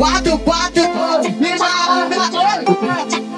Quatro, quatro, bato, bato, quatro. bato,